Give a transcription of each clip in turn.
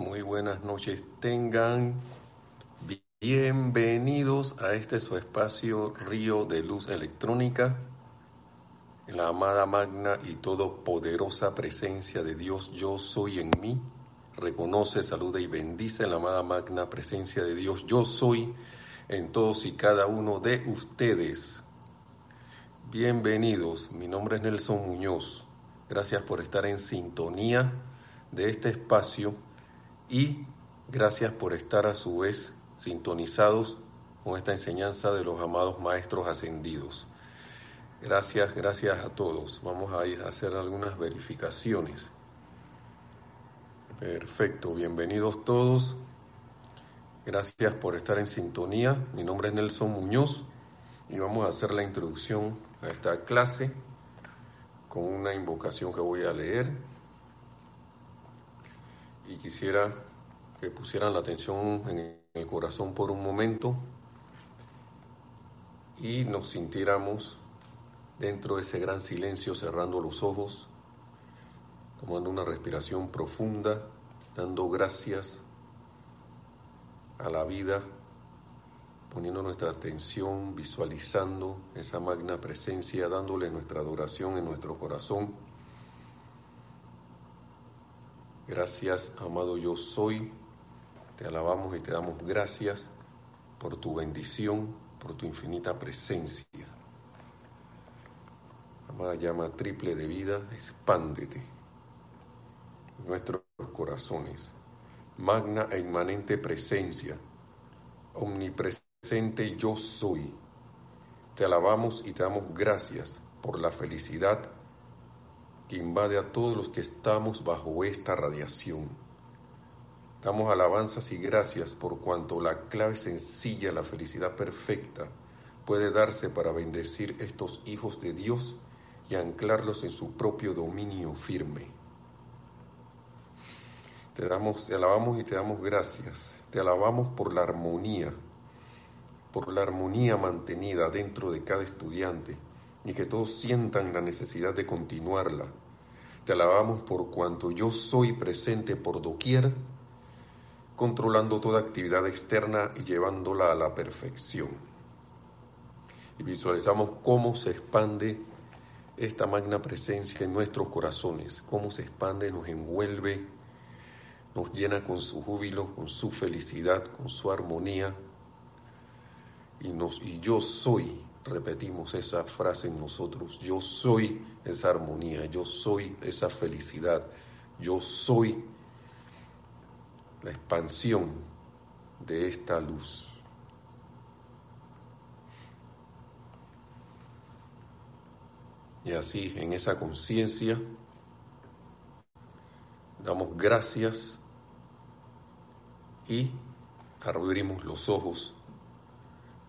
muy buenas noches tengan. Bienvenidos a este su espacio Río de Luz Electrónica, la amada magna y todopoderosa presencia de Dios, yo soy en mí. Reconoce, saluda y bendice la amada magna presencia de Dios, yo soy en todos y cada uno de ustedes. Bienvenidos, mi nombre es Nelson Muñoz. Gracias por estar en sintonía de este espacio y gracias por estar a su vez sintonizados con esta enseñanza de los amados maestros ascendidos. Gracias, gracias a todos. Vamos a a hacer algunas verificaciones. Perfecto, bienvenidos todos. Gracias por estar en sintonía. Mi nombre es Nelson Muñoz y vamos a hacer la introducción a esta clase con una invocación que voy a leer. Y quisiera que pusieran la atención en el corazón por un momento y nos sintiéramos dentro de ese gran silencio cerrando los ojos, tomando una respiración profunda, dando gracias a la vida, poniendo nuestra atención, visualizando esa magna presencia, dándole nuestra adoración en nuestro corazón. Gracias, amado yo soy te alabamos y te damos gracias por tu bendición, por tu infinita presencia. Amada llama triple de vida, expándete en nuestros corazones. Magna e inmanente presencia, omnipresente yo soy. Te alabamos y te damos gracias por la felicidad que invade a todos los que estamos bajo esta radiación Damos alabanzas y gracias por cuanto la clave sencilla, la felicidad perfecta, puede darse para bendecir estos hijos de Dios y anclarlos en su propio dominio firme. Te, damos, te alabamos y te damos gracias. Te alabamos por la armonía, por la armonía mantenida dentro de cada estudiante y que todos sientan la necesidad de continuarla. Te alabamos por cuanto yo soy presente por doquier controlando toda actividad externa y llevándola a la perfección. Y visualizamos cómo se expande esta magna presencia en nuestros corazones, cómo se expande, nos envuelve, nos llena con su júbilo, con su felicidad, con su armonía. Y, nos, y yo soy, repetimos esa frase en nosotros, yo soy esa armonía, yo soy esa felicidad, yo soy la expansión de esta luz. Y así, en esa conciencia, damos gracias y abrimos los ojos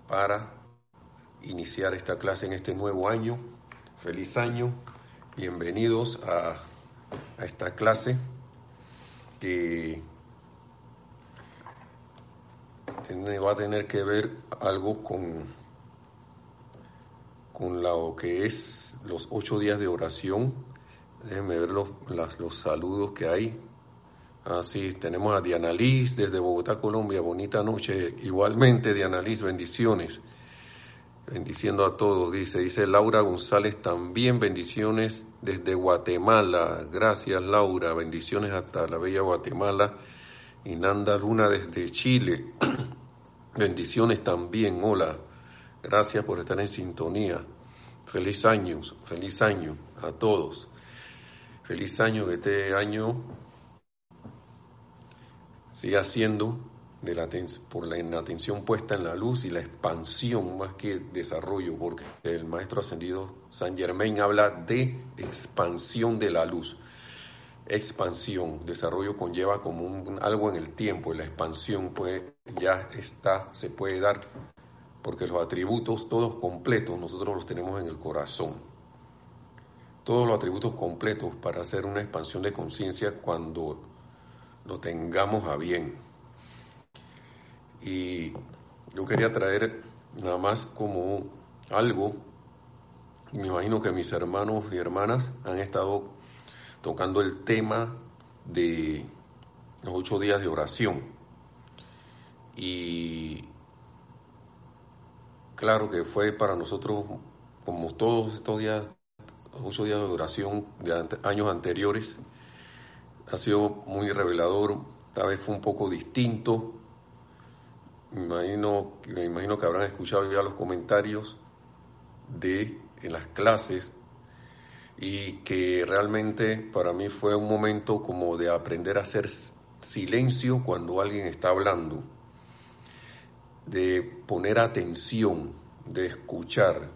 para iniciar esta clase en este nuevo año. Feliz año, bienvenidos a, esta clase que va a tener que ver algo con, con lo que es los ocho días de oración. Déjenme ver los, los saludos que hay. Así, ah, tenemos a Diana Liz desde Bogotá, Colombia. Bonita noche. Igualmente, Diana Liz, bendiciones. Bendiciendo a todos, dice. Dice Laura González también, bendiciones desde Guatemala. Gracias, Laura. Bendiciones hasta la bella Guatemala. Y Nanda Luna desde Chile. Bendiciones también, hola. Gracias por estar en sintonía. Feliz año, feliz año a todos. Feliz año que este año siga siendo de la, por la, atención puesta en la luz y la expansión más que desarrollo, porque el maestro ascendido San Germain habla de expansión de la luz expansión. Desarrollo conlleva como un, algo en el tiempo y la expansión pues ya está, se puede dar porque los atributos todos completos nosotros los tenemos en el corazón. Todos los atributos completos para hacer una expansión de conciencia cuando lo tengamos a bien. Y yo quería traer nada más como algo, y me imagino que mis hermanos y hermanas han estado tocando el tema de los ocho días de oración. Y claro que fue para nosotros, como todos estos días, ocho días de oración de años anteriores, ha sido muy revelador, tal vez fue un poco distinto. Me imagino, me imagino que habrán escuchado ya los comentarios de en las clases y que realmente para mí fue un momento como de aprender a hacer silencio cuando alguien está hablando, de poner atención, de escuchar,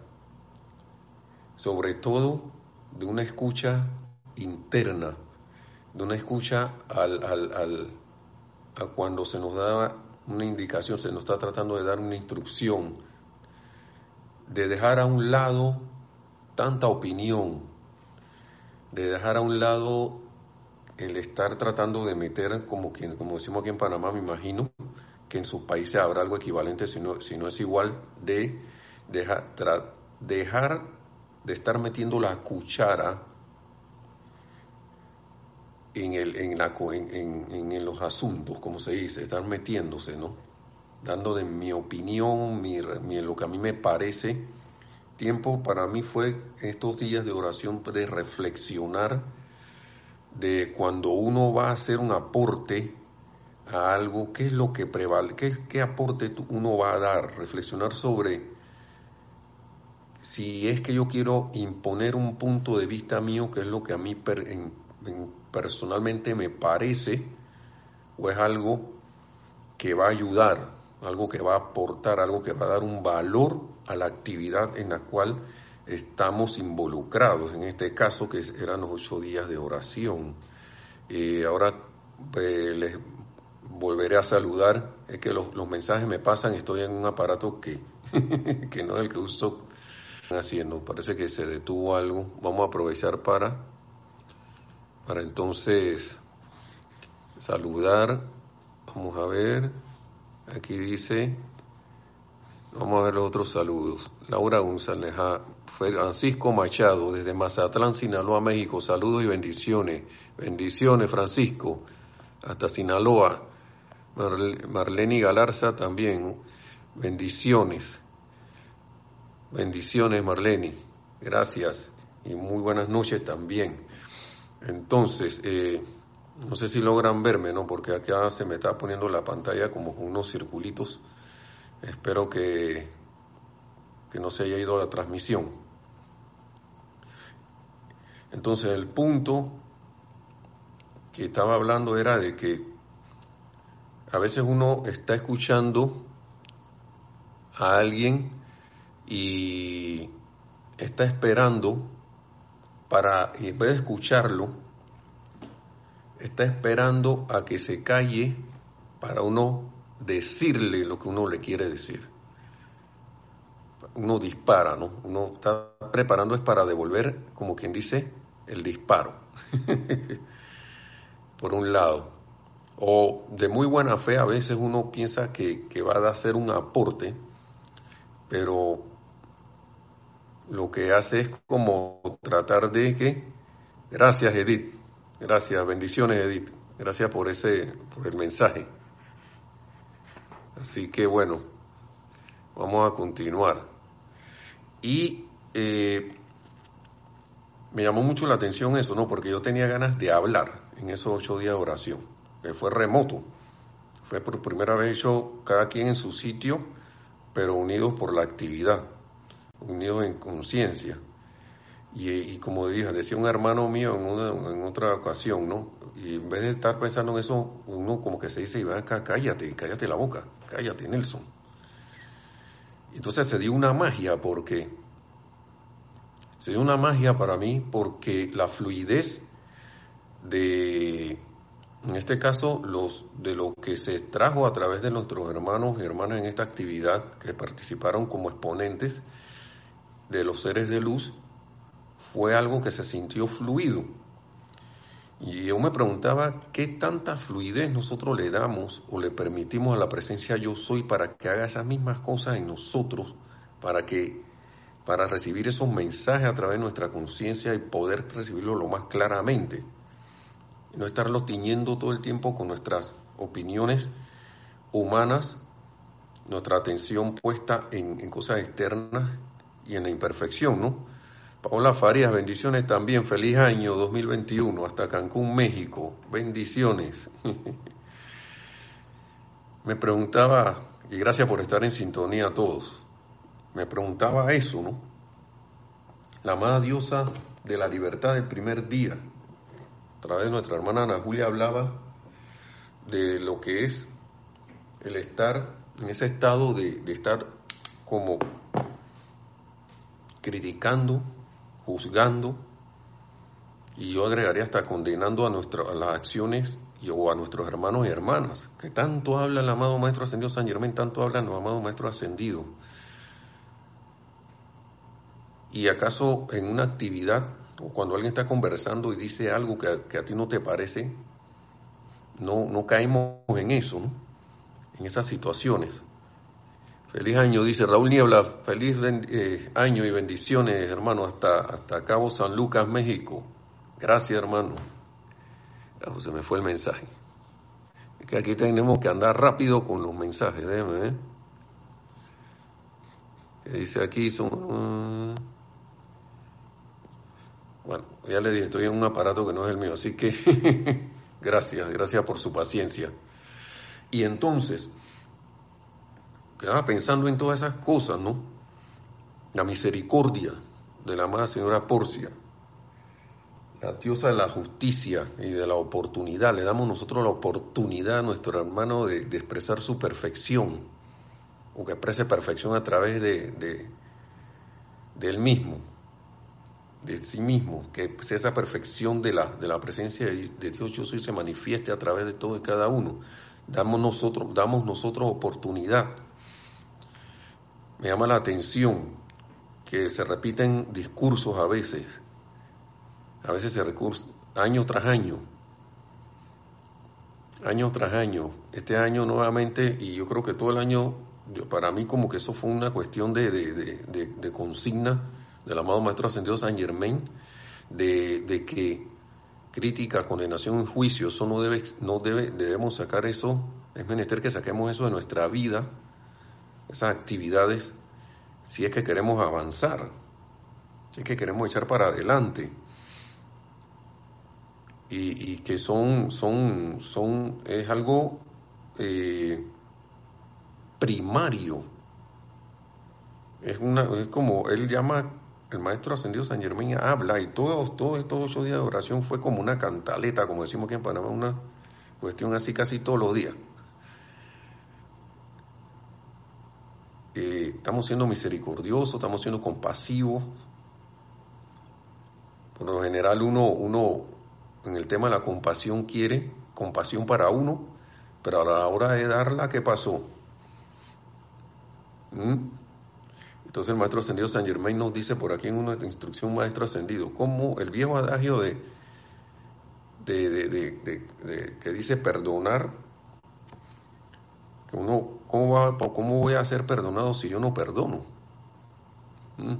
sobre todo de una escucha interna, de una escucha al, al, a cuando se nos da una indicación, se nos está tratando de dar una instrucción, de dejar a un lado tanta opinión, de dejar a un lado el estar tratando de meter, como, como decimos aquí en Panamá, me imagino que en sus países habrá algo equivalente, si no, si no es igual, de dejar de estar metiendo la cuchara en, el, en, la, en, en, los asuntos, como se dice, estar metiéndose, ¿no? Dando de mi opinión, mi, lo que a mí me parece. Tiempo para mí fue estos días de oración de reflexionar de cuando uno va a hacer un aporte a algo, qué es lo que prevale, qué, qué aporte uno va a dar, reflexionar sobre si es que yo quiero imponer un punto de vista mío, que es lo que a mí personalmente me parece, o es algo que va a ayudar, algo que va a aportar, algo que va a dar un valor a la actividad en la cual estamos involucrados, en este caso que eran los ocho días de oración. Eh, ahora pues, les volveré a saludar, es que los, mensajes me pasan, estoy en un aparato que, que no es el que uso haciendo, parece que se detuvo algo, vamos a aprovechar para, para entonces saludar, vamos a ver, aquí dice, vamos a ver los otros saludos, Laura González, Francisco Machado, desde Mazatlán, Sinaloa, México. Saludos y bendiciones. Bendiciones, Francisco. Hasta Sinaloa. Marlene Galarza también. Bendiciones. Bendiciones, Marlene. Gracias. Y muy buenas noches también. Entonces, eh, no sé si logran verme, ¿no? Porque acá se me está poniendo la pantalla como unos circulitos. Espero que, que no se haya ido la transmisión. Entonces el punto que estaba hablando era de que a veces uno está escuchando a alguien y está esperando para, en vez de escucharlo, está esperando a que se calle para uno decirle lo que uno le quiere decir. Uno dispara, ¿no? Uno está preparando es para devolver, como quien dice, el disparo, por un lado. O de muy buena fe, a veces uno piensa que, va a hacer un aporte, pero lo que hace es como tratar de que, gracias Edith, gracias, bendiciones Edith, gracias por ese, por el mensaje. Así que bueno, vamos a continuar. Y eh, me llamó mucho la atención eso, ¿no? Porque yo tenía ganas de hablar en esos ocho días de oración. Que fue remoto. Fue por primera vez yo, cada quien en su sitio, pero unidos por la actividad, unidos en conciencia. Y, como dije, decía un hermano mío en, otra ocasión, ¿no? Y en vez de estar pensando en eso, uno como que se dice, acá, cállate, cállate la boca, cállate, Nelson. Entonces se dio una magia porque Sería una magia para mí porque la fluidez de, en este caso, los, de lo que se trajo a través de nuestros hermanos y hermanas en esta actividad que participaron como exponentes de los seres de luz, fue algo que se sintió fluido. Y yo me preguntaba qué tanta fluidez nosotros le damos o le permitimos a la presencia yo soy para que haga esas mismas cosas en nosotros, para que para recibir esos mensajes a través de nuestra conciencia y poder recibirlo lo más claramente. no estarlo tiñendo todo el tiempo con nuestras opiniones humanas, nuestra atención puesta en, en cosas externas y en la imperfección, ¿no? Paola Farías, bendiciones también. Feliz año 2021 hasta Cancún, México. Bendiciones. Me preguntaba, y gracias por estar en sintonía a todos, me preguntaba eso, ¿no? La amada diosa de la libertad del primer día. A través de nuestra hermana Ana Julia hablaba de lo que es el estar en ese estado de estar como criticando, juzgando, y yo agregaría hasta condenando a, nuestra, las acciones o a nuestros hermanos y hermanas, que tanto habla el amado Maestro Ascendido San Germán, tanto habla el amado Maestro Ascendido. ¿Y acaso en una actividad, o cuando alguien está conversando y dice algo que, a ti no te parece, no, no caemos en eso, en esas situaciones? Feliz año, dice Raúl Niebla. Feliz eh, año y bendiciones, hermano, hasta, hasta Cabo San Lucas, México. Gracias, hermano. Ya, se me fue el mensaje. Es que aquí tenemos que andar rápido con los mensajes, déjeme, ¿eh? Que dice aquí, son... Uh, bueno, ya le dije, estoy en un aparato que no es el mío, así que gracias, gracias por su paciencia. Y entonces, quedaba pensando en todas esas cosas, ¿no? La misericordia de la amada señora Porcia, la diosa de la justicia y de la oportunidad. Le damos nosotros la oportunidad a nuestro hermano de, expresar su perfección, o que exprese perfección a través de, de, de, él mismo, de sí mismo, que esa perfección de la, de la presencia de Dios yo soy se manifieste a través de todo y cada uno. Damos nosotros, damos nosotros oportunidad me llama la atención que se repiten discursos a veces, a veces se recursa año tras año, año tras año, este año nuevamente, y yo creo que todo el año, para mí como que eso fue una cuestión de, de, consigna del amado Maestro Ascendido San Germain, de, que crítica, condenación y juicio, eso no debe, no debe, debemos sacar eso, es menester que saquemos eso de nuestra vida, esas actividades si es que queremos avanzar, si es que queremos echar para adelante. Y, que son, son, son, es algo eh, primario. Es, una, es como él llama, el maestro ascendido San Germán habla y todos, todos estos ocho días de oración fue como una cantaleta, como decimos aquí en Panamá, una cuestión así casi todos los días. Estamos siendo misericordiosos, estamos siendo compasivos. Por lo general uno, uno en el tema de la compasión quiere compasión para uno, pero a la hora de darla, ¿qué pasó? ¿Mm? Entonces el maestro ascendido San Germain nos dice por aquí en una instrucción maestro ascendido, como el viejo adagio de, de que dice perdonar uno, ¿cómo, va, ¿cómo voy a ser perdonado si yo no perdono? ¿Mm?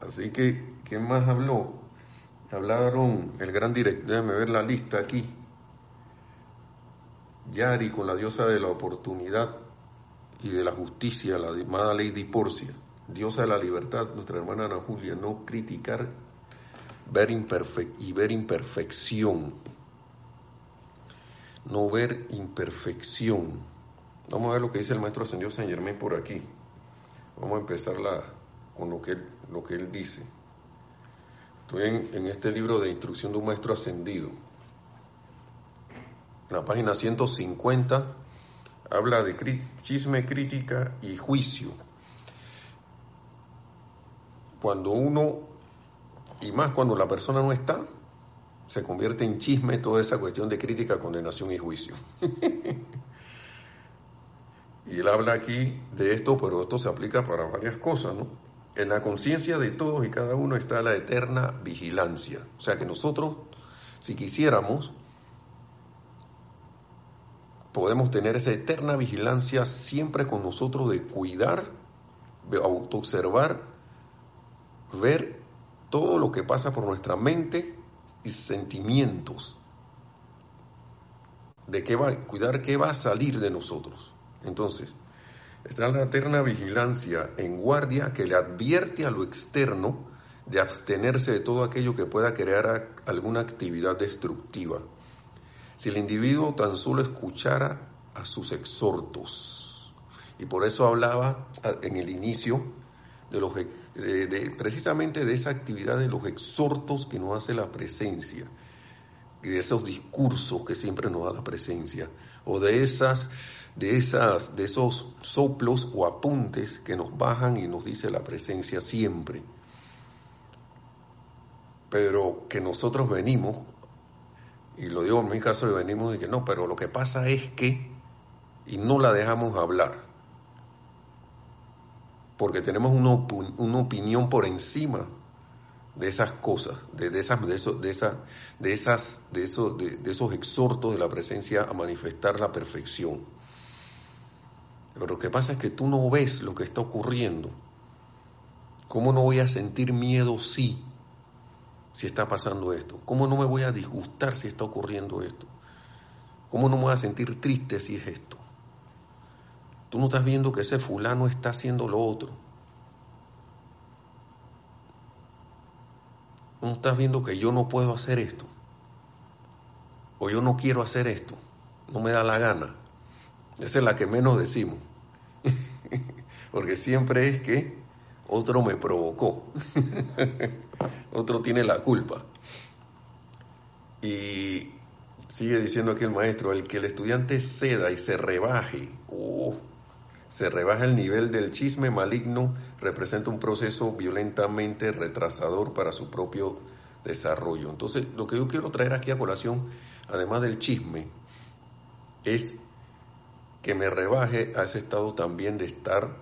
Así que, ¿quién más habló? Hablaron el gran director, déjame ver la lista aquí. Yari con la diosa de la oportunidad y de la justicia, la llamada Lady Porcia, diosa de la libertad, nuestra hermana Ana Julia, no criticar ver y ver imperfección no ver imperfección. Vamos a ver lo que dice el maestro ascendido San Germán por aquí. Vamos a empezar con lo que, él, lo que él dice. Estoy en, este libro de instrucción de un maestro ascendido. En la página 150 habla de chisme, crítica y juicio. Cuando uno, y más cuando la persona no está, se convierte en chisme toda esa cuestión de crítica, condenación y juicio. y él habla aquí de esto, pero esto se aplica para varias cosas, ¿no? En la conciencia de todos y cada uno está la eterna vigilancia. O sea que nosotros, si quisiéramos, podemos tener esa eterna vigilancia siempre con nosotros de cuidar, de autoobservar, ver todo lo que pasa por nuestra mente y sentimientos. De qué va, cuidar qué va a salir de nosotros. Entonces, está la eterna vigilancia en guardia que le advierte a lo externo de abstenerse de todo aquello que pueda crear alguna actividad destructiva. Si el individuo tan solo escuchara a sus exhortos, y por eso hablaba en el inicio de los, precisamente de esa actividad de los exhortos que nos hace la presencia, y de esos discursos que siempre nos da la presencia, o de esas de, esas, de esos soplos o apuntes que nos bajan y nos dice la presencia siempre. Pero que nosotros venimos, y lo digo en mi caso, venimos y que no, pero lo que pasa es que, y no la dejamos hablar, porque tenemos una, una opinión por encima de esas cosas, de, esas, de, eso, de, esa, de, esas, de, de, esos exhortos de la presencia a manifestar la perfección. Pero lo que pasa es que tú no ves lo que está ocurriendo. ¿Cómo no voy a sentir miedo si, si está pasando esto? ¿Cómo no me voy a disgustar si está ocurriendo esto? ¿Cómo no me voy a sentir triste si es esto? Tú no estás viendo que ese fulano está haciendo lo otro. no estás viendo que yo no puedo hacer esto. O yo no quiero hacer esto. No me da la gana. Esa es la que menos decimos. Porque siempre es que otro me provocó. otro tiene la culpa. Y sigue diciendo aquí el maestro, el que el estudiante ceda y se rebaje, oh, se rebaja el nivel del chisme maligno, representa un proceso violentamente retrasador para su propio desarrollo. Entonces, lo que yo quiero traer aquí a colación, además del chisme, es que me rebaje a ese estado también de estar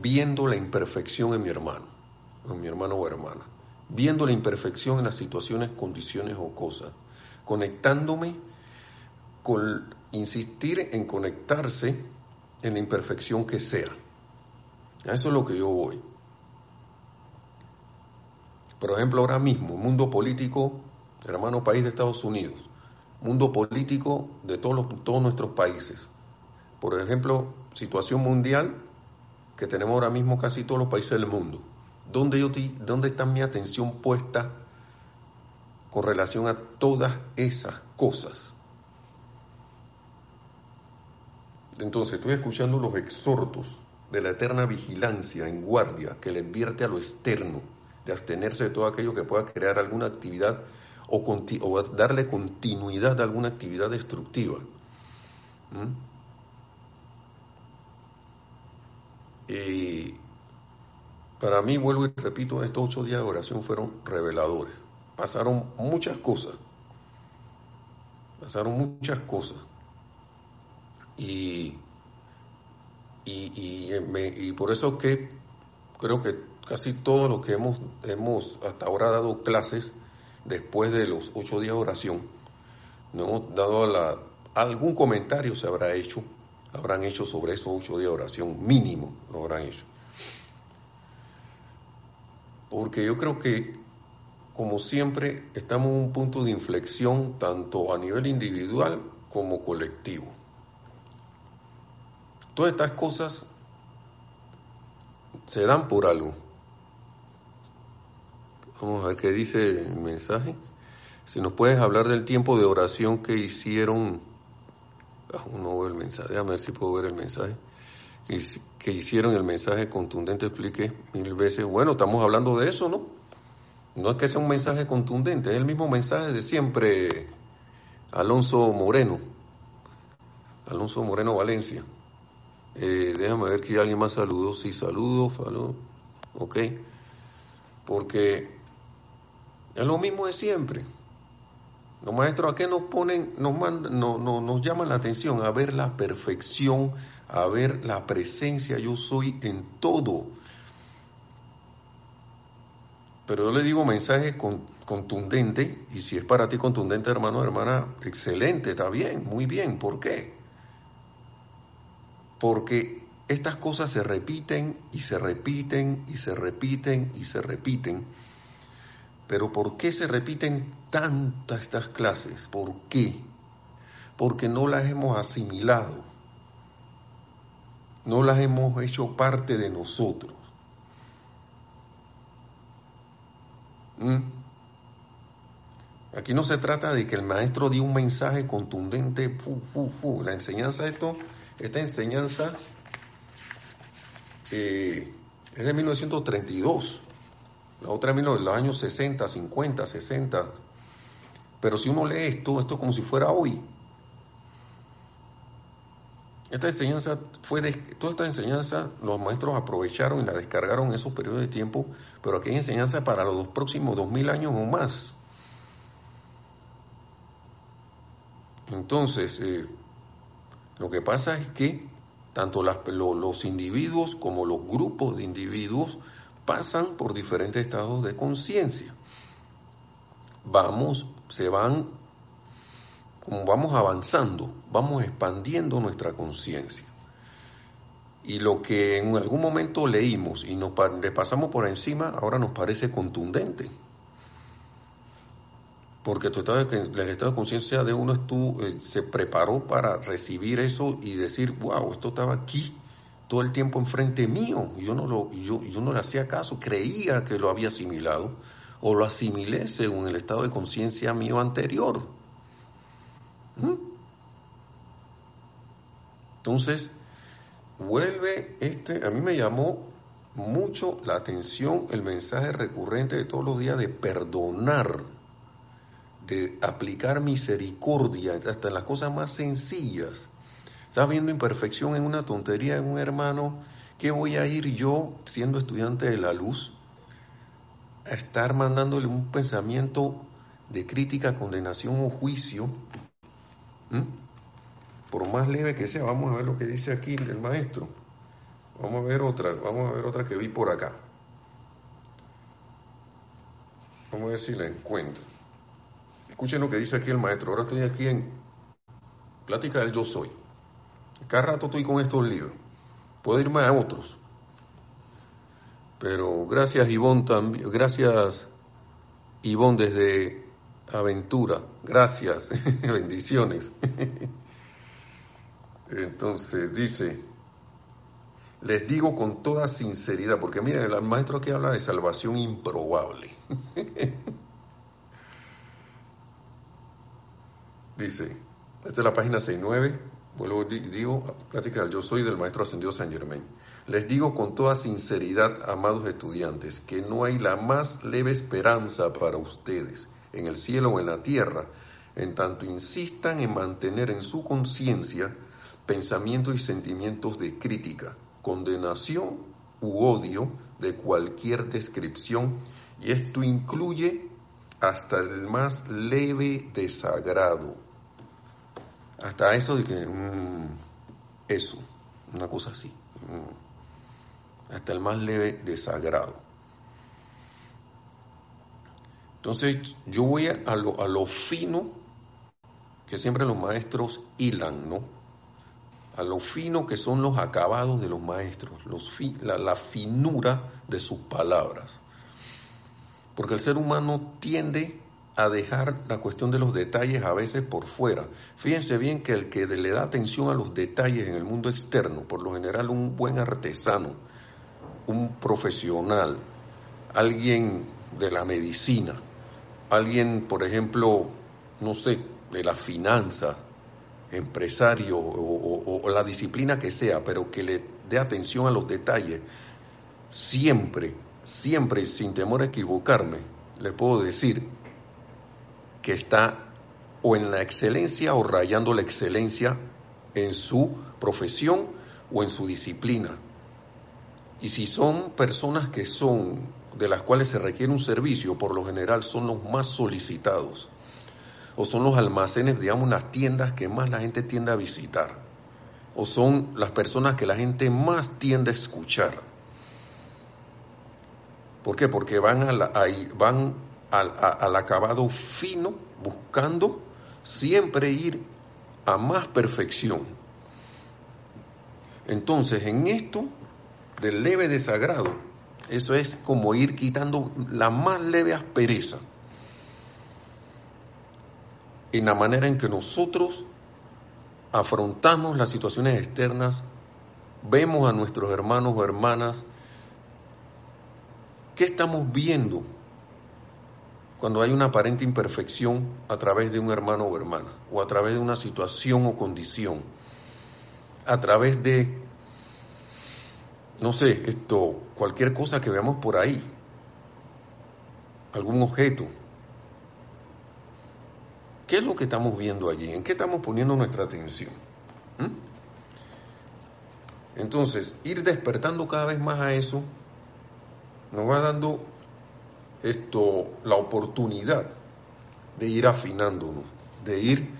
viendo la imperfección en mi hermano, en mi hermano o hermana, viendo la imperfección en las situaciones, condiciones o cosas, conectándome con insistir en conectarse en la imperfección que sea. A eso es lo que yo voy. Por ejemplo, ahora mismo, mundo político, hermano país de Estados Unidos, mundo político de todos, los, todos nuestros países. Por ejemplo, situación mundial que tenemos ahora mismo casi todos los países del mundo. ¿Dónde, yo, ¿Dónde está mi atención puesta con relación a todas esas cosas? Entonces, estoy escuchando los exhortos de la eterna vigilancia en guardia que le advierte a lo externo de abstenerse de todo aquello que pueda crear alguna actividad o, darle continuidad a alguna actividad destructiva. ¿Mm? Y para mí, vuelvo y repito, estos ocho días de oración fueron reveladores. Pasaron muchas cosas. Pasaron muchas cosas. Y, y, y, por eso que creo que casi todo lo que hemos, hemos hasta ahora dado clases después de los ocho días de oración, no hemos dado la, algún comentario se habrá hecho, habrán hecho sobre esos ocho días de oración, mínimo lo habrán hecho. Porque yo creo que, como siempre, estamos en un punto de inflexión tanto a nivel individual como colectivo. Todas estas cosas se dan por algo. Vamos a ver qué dice el mensaje. Si nos puedes hablar del tiempo de oración que hicieron. Ah, no veo el mensaje, a ver si puedo ver el mensaje. Que hicieron el mensaje contundente, explique mil veces. Bueno, estamos hablando de eso, ¿no? No es que sea un mensaje contundente, es el mismo mensaje de siempre. Alonso Moreno. Alonso Moreno Valencia. Eh, déjame ver que alguien más saludó. Sí, saludo, saludo. Ok. Porque es lo mismo de siempre. Los maestros, ¿a qué nos ponen, nos, mandan, no, no, nos llaman la atención? A ver la perfección, a ver la presencia, yo soy en todo. Pero yo le digo mensaje contundente, y si es para ti contundente, hermano, hermana, excelente, está bien, muy bien. ¿Por qué? Porque estas cosas se repiten y se repiten y se repiten y se repiten Pero ¿por qué se repiten tantas estas clases? ¿Por qué? Porque no las hemos asimilado, no las hemos hecho parte de nosotros. ¿Mm? Aquí no se trata de que el maestro dio un mensaje contundente, fu, fu, fu. La enseñanza, esto, esta enseñanza eh, es de 1932. La otra de los años 60, 50, 60. Pero si uno lee esto, esto es como si fuera hoy. Esta enseñanza fue de, toda esta enseñanza los maestros aprovecharon y la descargaron en esos periodos de tiempo, pero aquí hay enseñanza para los próximos dos mil años o más. Entonces, eh, lo que pasa es que tanto los individuos como los grupos de individuos pasan por diferentes estados de conciencia. Vamos, se van, como vamos avanzando, vamos expandiendo nuestra conciencia. Y lo que en algún momento leímos y nos pasamos por encima, ahora nos parece contundente. Porque tu estado de, el estado de conciencia de uno eh, se preparó para recibir eso y decir, wow, esto estaba aquí todo el tiempo enfrente mío y yo no, lo, yo, yo no le hacía caso, creía que lo había asimilado o lo asimilé según el estado de conciencia mío anterior. ¿Mm? Entonces, vuelve este, a mí me llamó mucho la atención el mensaje recurrente de todos los días de perdonar, aplicar misericordia, hasta en las cosas más sencillas. Estás viendo imperfección en una tontería en un hermano. ¿Qué voy a ir yo, siendo estudiante de la luz, a estar mandándole un pensamiento de crítica, condenación o juicio? ¿Mm? Por más leve que sea, vamos a ver lo que dice aquí el maestro. Vamos a ver otra, vamos a ver otra que vi por acá. Vamos a ver si la encuentro. Escuchen lo que dice aquí el maestro. Ahora estoy aquí en Plática del Yo Soy. Cada rato estoy con estos libros. Puedo irme a otros. Pero gracias Ivonne también, gracias Ivonne desde Aventura. Gracias. Bendiciones. Entonces dice, les digo con toda sinceridad, porque miren, el maestro aquí habla de salvación improbable. dice, esta es la página 69. Vuelvo, digo, plática yo soy del Maestro Ascendido San Germain. Les digo con toda sinceridad, amados estudiantes, que no hay la más leve esperanza para ustedes en el cielo o en la tierra, en tanto insistan en mantener en su conciencia pensamientos y sentimientos de crítica, condenación u odio de cualquier descripción, y esto incluye hasta el más leve desagrado hasta eso de que, mm, eso, una cosa así, mm, hasta el más leve desagrado. Entonces yo voy a lo, a lo fino que siempre los maestros hilan, ¿no? A lo fino que son los acabados de los maestros, los la, la finura de sus palabras. Porque el ser humano tiende a dejar la cuestión de los detalles a veces por fuera. Fíjense bien que el que le da atención a los detalles en el mundo externo, por lo general un buen artesano, un profesional, alguien de la medicina, alguien, por ejemplo, no sé, de la finanza, empresario o, o la disciplina que sea, pero que le dé atención a los detalles, siempre, siempre, sin temor a equivocarme, le puedo decir que está o en la excelencia o rayando la excelencia en su profesión o en su disciplina. Y si son personas que son de las cuales se requiere un servicio, por lo general son los más solicitados o son los almacenes, digamos, las tiendas que más la gente tiende a visitar o son las personas que la gente más tiende a escuchar. ¿Por qué? Porque van, a la, van al, acabado fino, buscando siempre ir a más perfección. Entonces, en esto del leve desagrado, Eso es como ir quitando la más leve aspereza en la manera en que nosotros afrontamos las situaciones externas, vemos a nuestros hermanos o hermanas, ¿qué estamos viendo cuando hay una aparente imperfección a través de un hermano o hermana, o a través de una situación o condición, a través de, no sé, esto, cualquier cosa que veamos por ahí, algún objeto. ¿Qué es lo que estamos viendo allí? ¿En qué estamos poniendo nuestra atención? ¿Mm? Entonces, ir despertando cada vez más a eso nos va dando esto, la oportunidad de ir afinándonos, de ir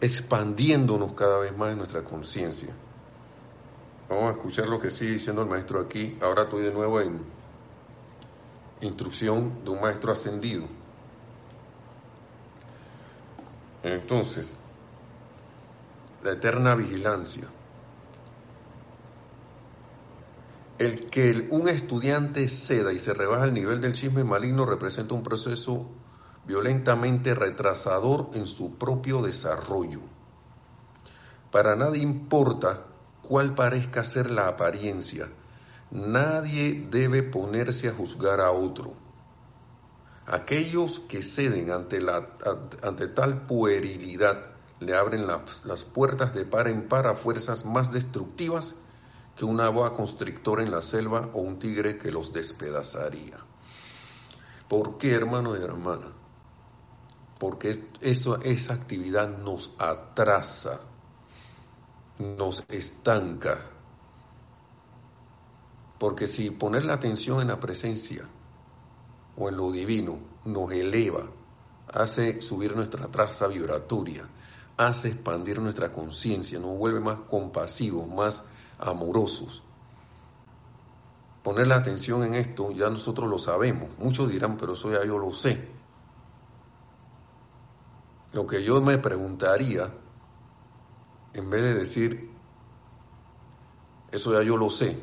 expandiéndonos cada vez más en nuestra conciencia. Vamos a escuchar lo que sigue diciendo el maestro aquí. Ahora estoy de nuevo en instrucción de un maestro ascendido. Entonces, la eterna vigilancia. El que un estudiante ceda y se rebaja el nivel del chisme maligno representa un proceso violentamente retrasador en su propio desarrollo. Para nadie importa cuál parezca ser la apariencia. Nadie debe ponerse a juzgar a otro. Aquellos que ceden ante, la, ante tal puerilidad le abren las, las puertas de par en par a fuerzas más destructivas que una boa constrictora en la selva o un tigre que los despedazaría. ¿Por qué, hermano y hermana? Porque eso, esa actividad nos atrasa, nos estanca. Porque si poner la atención en la presencia o en lo divino nos eleva, hace subir nuestra traza vibratoria, hace expandir nuestra conciencia, nos vuelve más compasivos, más amorosos. Poner la atención en esto, ya nosotros lo sabemos. Muchos dirán, pero eso ya yo lo sé. Lo que yo me preguntaría, en vez de decir, eso ya yo lo sé,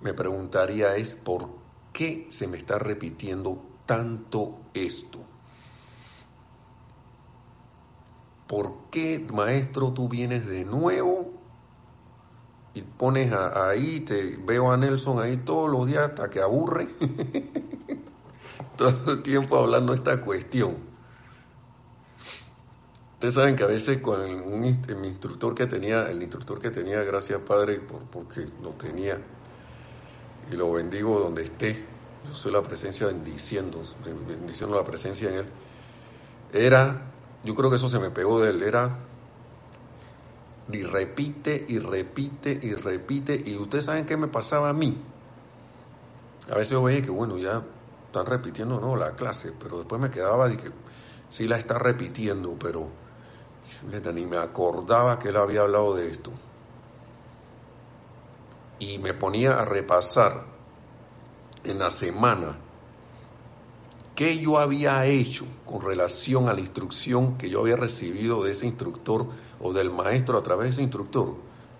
me preguntaría es, ¿por qué se me está repitiendo tanto esto? ¿Por qué, maestro, tú vienes de nuevo y pones ahí, te veo a Nelson ahí todos los días hasta que aburre, todo el tiempo hablando de esta cuestión. Ustedes saben que a veces con un, mi instructor que tenía, el instructor que tenía, gracias Padre, por, porque lo tenía, y lo bendigo donde esté, yo soy la presencia bendiciendo, bendiciendo la presencia en él, era, yo creo que eso se me pegó de él, era y repite y repite y repite. Y ustedes saben qué me pasaba a mí. A veces yo veía que, bueno, ya están repitiendo, no, la clase, pero después me quedaba de que sí la está repitiendo, pero ni me acordaba que él había hablado de esto. Y me ponía a repasar en la semana qué yo había hecho con relación a la instrucción que yo había recibido de ese instructor o del maestro a través de ese instructor.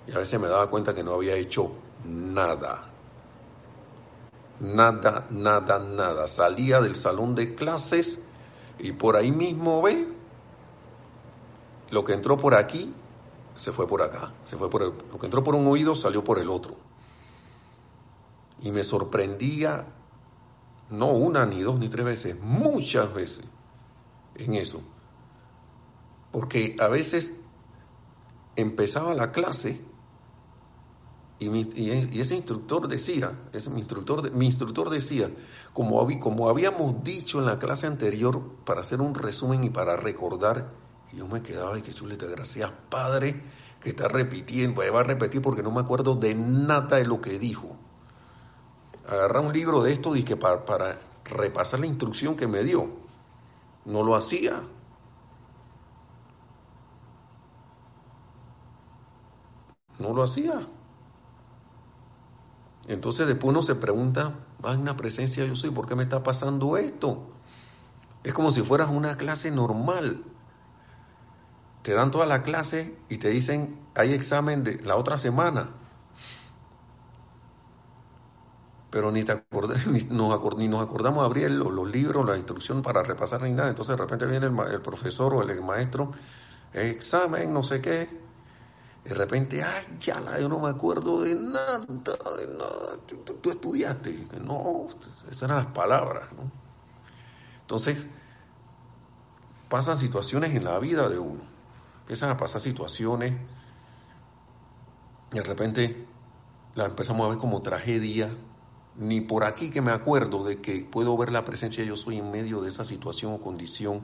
Y a veces me daba cuenta que no había hecho nada. Nada, nada, nada. Salía del salón de clases y por ahí mismo ve lo que entró por aquí se fue por acá, se fue por lo que entró por un oído salió por el otro. Y me sorprendía no una, ni dos, ni tres veces, muchas veces en eso. Porque a veces empezaba la clase y, ese instructor decía, ese, mi, instructor, mi instructor decía, como, como habíamos dicho en la clase anterior, para hacer un resumen y para recordar, y yo me quedaba, y qué chuleta, gracias Padre, que está repitiendo, va a repetir porque no me acuerdo de nada de lo que dijo. Agarrar un libro de esto y que para, para repasar la instrucción que me dio. No lo hacía. No lo hacía. Entonces después uno se pregunta, una presencia yo soy, ¿por qué me está pasando esto? Es como si fueras una clase normal. Te dan toda la clase y te dicen, hay examen de la otra semana. Pero ni, te ni, nos, ni nos acordamos abrir los, libros, la instrucción para repasar ni nada. Entonces de repente viene el, profesor o el, maestro, examen, no sé qué. De repente, ay, ya la, yo no me acuerdo de nada, de nada. Tú, estudiaste. No, esas eran las palabras. ¿no? Entonces, pasan situaciones en la vida de uno. Empiezan a pasar situaciones y de repente la empezamos a ver como tragedia, ni por aquí que me acuerdo de que puedo ver la presencia, yo soy en medio de esa situación o condición,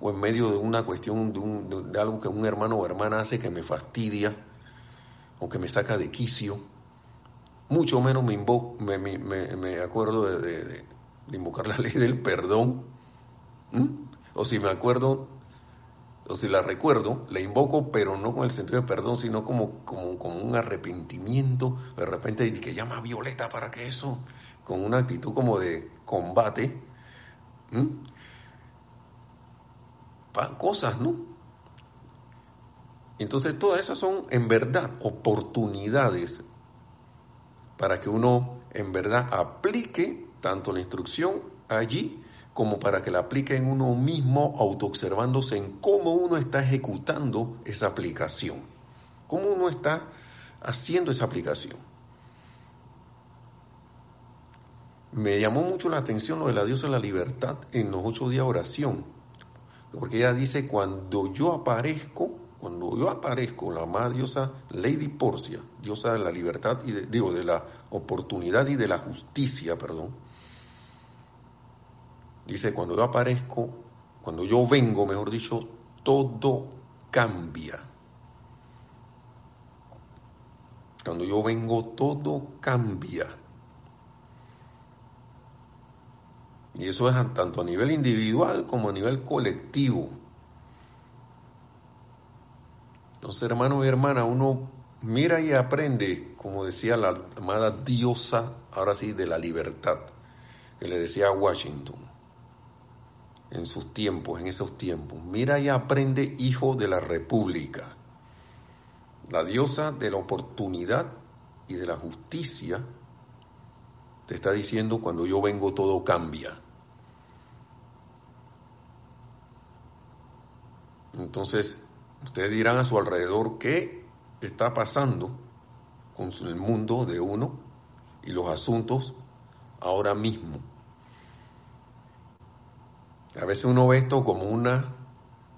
o en medio de una cuestión, de, algo que un hermano o hermana hace que me fastidia, o que me saca de quicio. Mucho menos me, me, acuerdo de, invocar la ley del perdón. O si me acuerdo, o si la recuerdo, la invoco, pero no con el sentido de perdón, sino como, como, un arrepentimiento, de repente que llama a Violeta para que eso, con una actitud como de combate. Cosas, ¿no? Entonces todas esas son en verdad oportunidades para que uno en verdad aplique tanto la instrucción allí como para que la aplique en uno mismo, autoobservándose en cómo uno está ejecutando esa aplicación, cómo uno está haciendo esa aplicación. Me llamó mucho la atención lo de la diosa de la libertad en los ocho días de oración, porque ella dice, cuando yo aparezco, cuando yo aparezco, la amada diosa Lady Porcia, diosa de la libertad y digo, de la oportunidad y de la justicia, perdón, Dice, cuando yo aparezco, cuando yo vengo, mejor dicho, todo cambia. Cuando yo vengo, todo cambia. Y eso es tanto a nivel individual como a nivel colectivo. Entonces, hermano y hermana, uno mira y aprende, como decía la amada diosa, ahora sí, de la libertad, que le decía a Washington en sus tiempos, en esos tiempos. Mira y aprende, hijo de la República. La diosa de la oportunidad y de la justicia te está diciendo cuando yo vengo todo cambia. Entonces, ustedes dirán a su alrededor qué está pasando con el mundo de uno y los asuntos ahora mismo. A veces uno ve esto como una,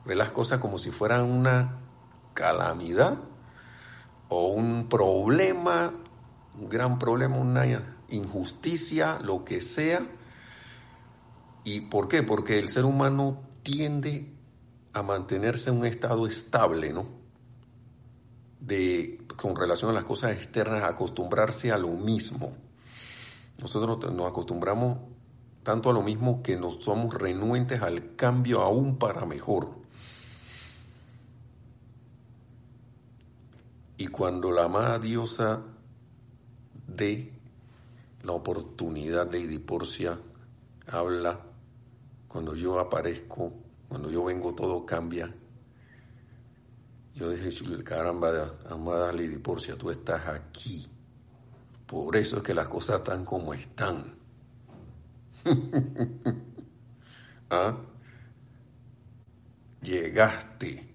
ve las cosas como si fueran una calamidad o un problema, un gran problema, una injusticia, lo que sea. ¿Y por qué? Porque el ser humano tiende a mantenerse en un estado estable, ¿no? De, con relación a las cosas externas, acostumbrarse a lo mismo. Nosotros nos acostumbramos tanto a lo mismo que nos somos renuentes al cambio aún para mejor. Y cuando la amada diosa de la oportunidad de Idiporcia habla, cuando yo aparezco, cuando yo vengo todo cambia. Yo dije, caramba, amada Lady Porcia, tú estás aquí. Por eso es que las cosas están como están. ¿Ah? Llegaste.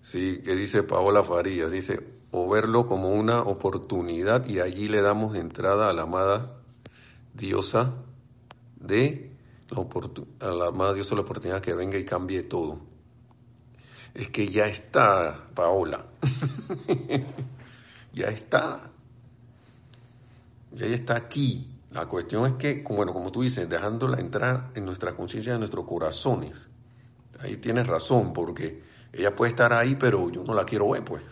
Sí, que dice Paola Farías, dice, o verlo como una oportunidad y allí le damos entrada a la amada diosa de la la amada diosa la oportunidad que venga y cambie todo. Es que ya está, Paola. ya está. Ya está aquí. La cuestión es que, bueno, como tú dices, dejándola entrar en nuestra conciencia, en nuestros corazones. Ahí tienes razón, porque ella puede estar ahí, pero yo no la quiero ver, pues.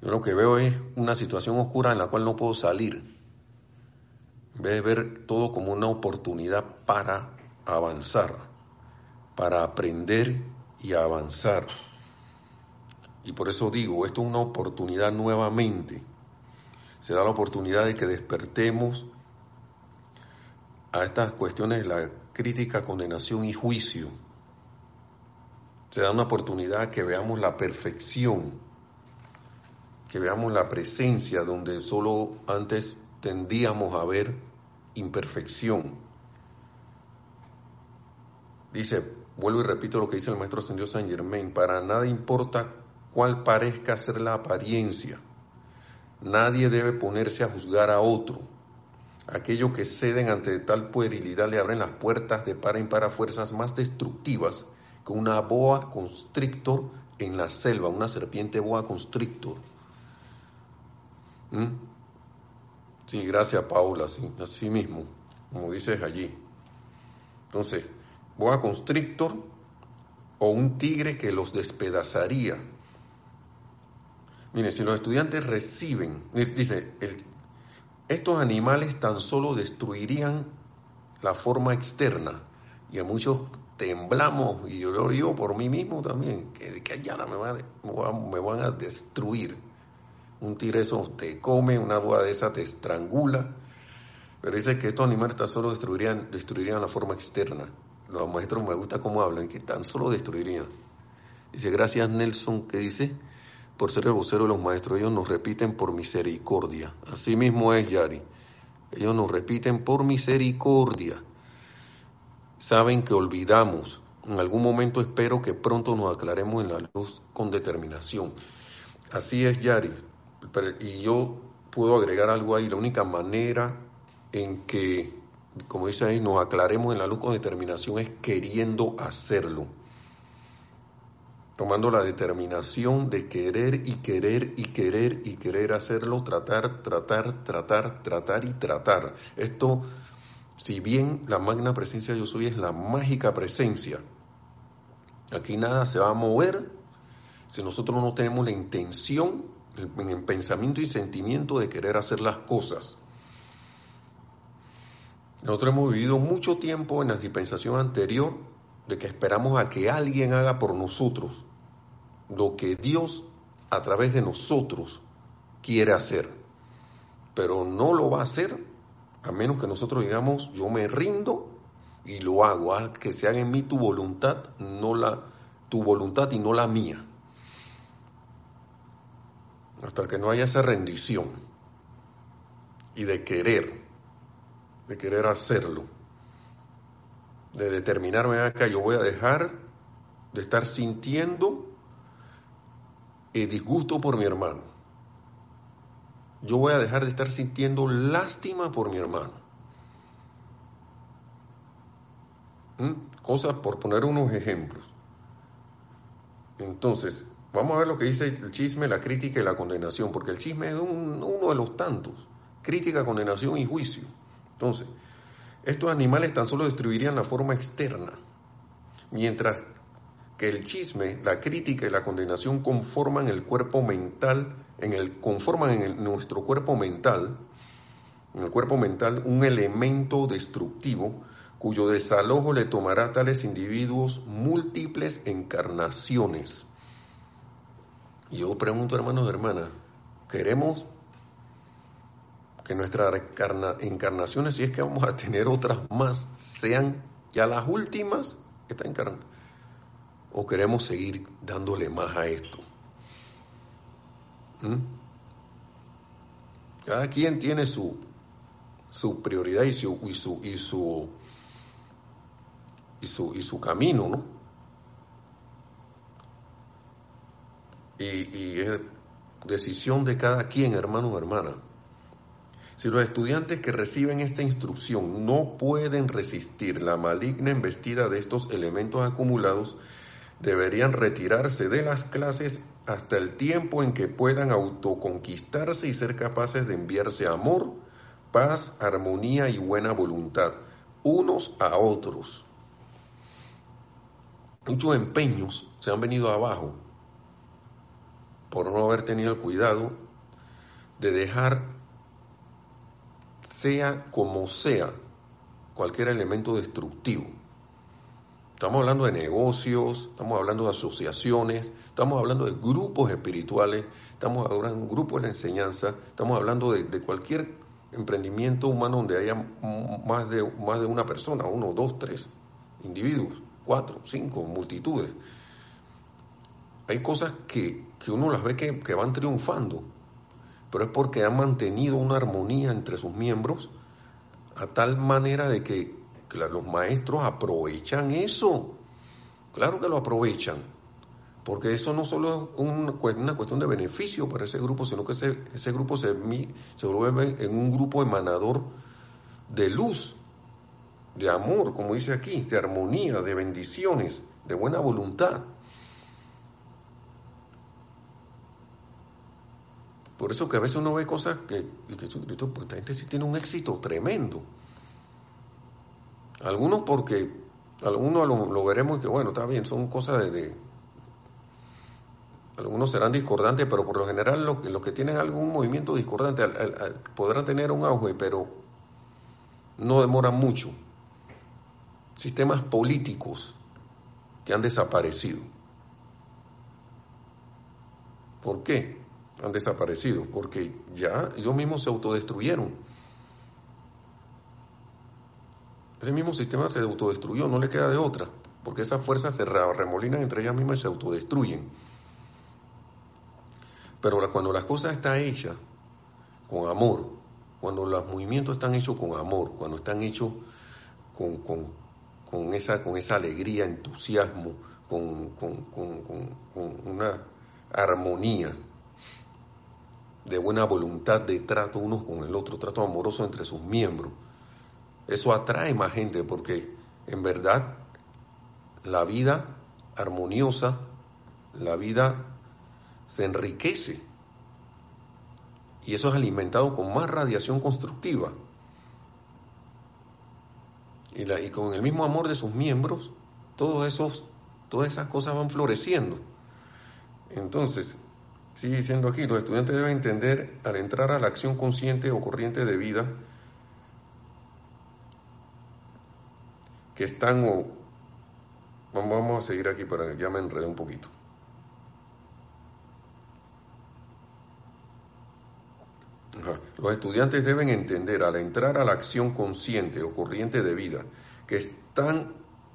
Yo lo que veo es una situación oscura en la cual no puedo salir. En vez de ver todo como una oportunidad para avanzar, para aprender y avanzar. Y por eso digo, esto es una oportunidad nuevamente se da la oportunidad de que despertemos a estas cuestiones de la crítica, condenación y juicio. Se da una oportunidad que veamos la perfección que veamos la presencia donde solo antes tendíamos a ver imperfección. Dice, vuelvo y repito lo que dice el maestro ascendido San Germain, para nada importa cuál parezca ser la apariencia, nadie debe ponerse a juzgar a otro. Aquellos que ceden ante tal puerilidad le abren las puertas de par en par a fuerzas más destructivas que una boa constrictor en la selva, una serpiente boa constrictor. ¿Mm? Sí, gracias Paula, sí, así mismo, como dices allí. Entonces, boa constrictor o un tigre que los despedazaría. Mire, si los estudiantes reciben, dice, estos animales tan solo destruirían la forma externa y a muchos temblamos, y yo lo digo por mí mismo también, que, que allá me, me, van a destruir. Un tigre eso te come, una boa de esa te estrangula. Pero dice que estos animales tan solo destruirían, destruirían la forma externa. Los maestros me gusta cómo hablan, que tan solo destruirían. Dice, gracias Nelson, que dice, por ser el vocero de los maestros, ellos nos repiten por misericordia. Así mismo es Yari. Ellos nos repiten por misericordia saben que olvidamos. En algún momento espero que pronto nos aclaremos en la luz con determinación. Así es, Yari. Y yo puedo agregar algo ahí. La única manera en que, como dice ahí, nos aclaremos en la luz con determinación es queriendo hacerlo. Tomando la determinación de querer y querer y querer y querer hacerlo, tratar, tratar, tratar, tratar y tratar. Esto si bien la magna presencia yo soy es la mágica presencia, aquí nada se va a mover si nosotros no tenemos la intención, en el pensamiento y sentimiento de querer hacer las cosas. Nosotros hemos vivido mucho tiempo en la dispensación anterior de que esperamos a que alguien haga por nosotros lo que Dios a través de nosotros quiere hacer, pero no lo va a hacer a menos que nosotros digamos, yo me rindo y lo hago, haz que se haga en mí tu voluntad, no la tu voluntad y no la mía. Hasta que no haya esa rendición y de querer, de querer hacerlo, de determinarme acá, yo voy a dejar de estar sintiendo el disgusto por mi hermano yo voy a dejar de estar sintiendo lástima por mi hermano. ¿Mm? Cosas por poner unos ejemplos. Entonces, vamos a ver lo que dice el chisme, la crítica y la condenación, porque el chisme es uno de los tantos. Crítica, condenación y juicio. Entonces, estos animales tan solo destruirían la forma externa, mientras que el chisme, la crítica y la condenación conforman el cuerpo mental, en el, conforman en nuestro cuerpo mental, en el cuerpo mental, un elemento destructivo cuyo desalojo le tomará a tales individuos múltiples encarnaciones. Y yo pregunto, hermanos y hermanas, ¿queremos que nuestras encarnaciones, si es que vamos a tener otras más, sean ya las últimas? Esta encarnación o queremos seguir dándole más a esto? ¿Mm? Cada quien tiene su, su prioridad y su, y su, y su, y su, y su camino, ¿no? Y, es decisión de cada quien, hermano o hermana. Si los estudiantes que reciben esta instrucción no pueden resistir la maligna embestida de estos elementos acumulados, deberían retirarse de las clases hasta el tiempo en que puedan autoconquistarse y ser capaces de enviarse amor, paz, armonía y buena voluntad, unos a otros. Muchos empeños se han venido abajo por no haber tenido el cuidado de dejar, sea como sea, cualquier elemento destructivo Estamos hablando de negocios, estamos hablando de asociaciones, estamos hablando de grupos espirituales, estamos hablando de un grupo de enseñanza, estamos hablando de, cualquier emprendimiento humano donde haya más de, más de una persona, uno, dos, tres individuos, cuatro, cinco, multitudes. Hay cosas que, uno las ve que, que van triunfando pero es porque han mantenido una armonía entre sus miembros a tal manera de que los maestros aprovechan eso. Claro que lo aprovechan, porque eso no solo es una cuestión de beneficio para ese grupo, sino que ese, grupo se, se vuelve en un grupo emanador de luz, de amor, como dice aquí, de armonía, de bendiciones, de buena voluntad. Por eso que a veces uno ve cosas que, que, pues, esta gente sí tiene un éxito tremendo. Algunos porque, algunos lo, veremos que bueno, está bien, son cosas de, algunos serán discordantes, pero por lo general los, los que tienen algún movimiento discordante podrán tener un auge, pero no demoran mucho. Sistemas políticos que han desaparecido. ¿Por qué? han desaparecido, porque ya ellos mismos se autodestruyeron. Ese mismo sistema se autodestruyó, no le queda de otra, porque esas fuerzas se remolinan entre ellas mismas y se autodestruyen. Pero cuando las cosas están hechas con amor, cuando los movimientos están hechos con amor, cuando están hechos con, con, esa, con esa alegría, entusiasmo, con, con una armonía, de buena voluntad, de trato unos con el otro, trato amoroso entre sus miembros. Eso atrae más gente porque en verdad la vida armoniosa, la vida se enriquece y eso es alimentado con más radiación constructiva. Y, con el mismo amor de sus miembros, todos esos, todas esas cosas van floreciendo. Entonces, Sigue diciendo aquí, los estudiantes deben entender al entrar a la acción consciente o corriente de vida que están o... Vamos a seguir aquí para que ya me enredé un poquito. Los estudiantes deben entender al entrar a la acción consciente o corriente de vida que están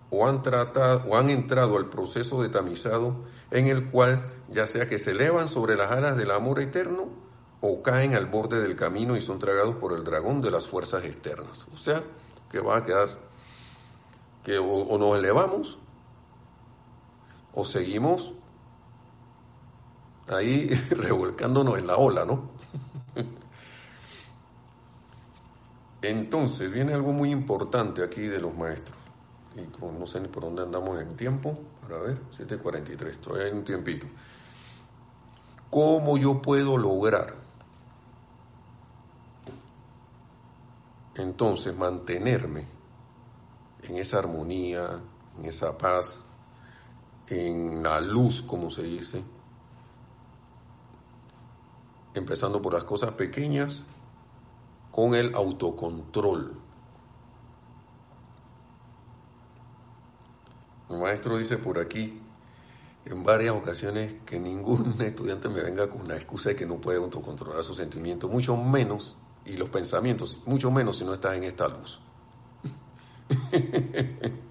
o han tratado o han entrado al proceso de tamizado en el cual ya sea que se elevan sobre las alas del amor eterno o caen al borde del camino y son tragados por el dragón de las fuerzas externas. O sea, que va a quedar que o, nos elevamos o seguimos ahí revolcándonos en la ola, ¿no? Entonces viene algo muy importante aquí de los maestros y no sé ni por dónde andamos en tiempo, para ver, 7.43, todavía hay un tiempito. ¿Cómo yo puedo lograr entonces mantenerme en esa armonía, en esa paz, en la luz, como se dice, empezando por las cosas pequeñas, con el autocontrol? El maestro dice por aquí en varias ocasiones que ningún estudiante me venga con la excusa de que no puede autocontrolar sus sentimientos, mucho menos, y los pensamientos, mucho menos si no estás en esta luz.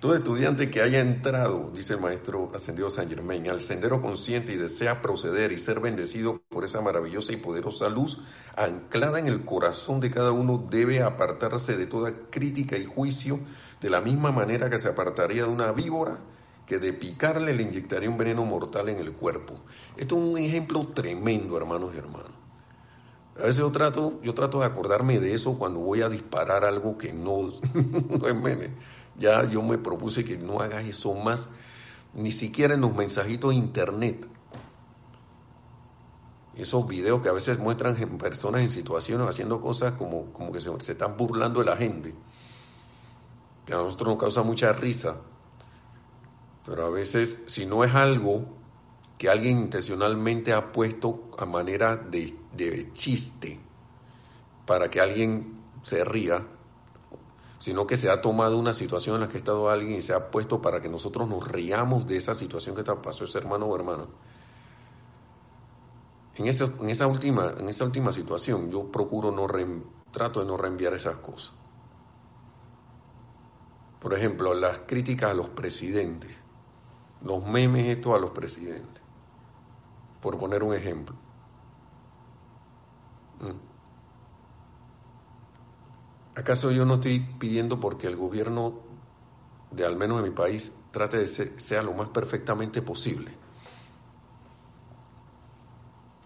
Todo estudiante que haya entrado, dice el maestro ascendido San Germain, al sendero consciente y desea proceder y ser bendecido por esa maravillosa y poderosa luz anclada en el corazón de cada uno, debe apartarse de toda crítica y juicio de la misma manera que se apartaría de una víbora que de picarle le inyectaría un veneno mortal en el cuerpo. Esto es un ejemplo tremendo, hermanos y hermanos. A veces yo trato, yo trato de acordarme de eso cuando voy a disparar algo que no, ya yo me propuse que no hagas eso más, ni siquiera en los mensajitos de internet. Esos videos que a veces muestran personas en situaciones haciendo cosas como, como que se, se están burlando de la gente, que a nosotros nos causa mucha risa. Pero a veces, si no es algo que alguien intencionalmente ha puesto a manera de, chiste para que alguien se ría, sino que se ha tomado una situación en la que ha estado alguien y se ha puesto para que nosotros nos riamos de esa situación que pasó ese hermano o hermana. En esa, última, situación yo procuro no trato de no reenviar esas cosas. Por ejemplo, las críticas a los presidentes, los memes estos a los presidentes, por poner un ejemplo. Mm. ¿Acaso yo no estoy pidiendo porque el gobierno de al menos de mi país trate de ser sea lo más perfectamente posible?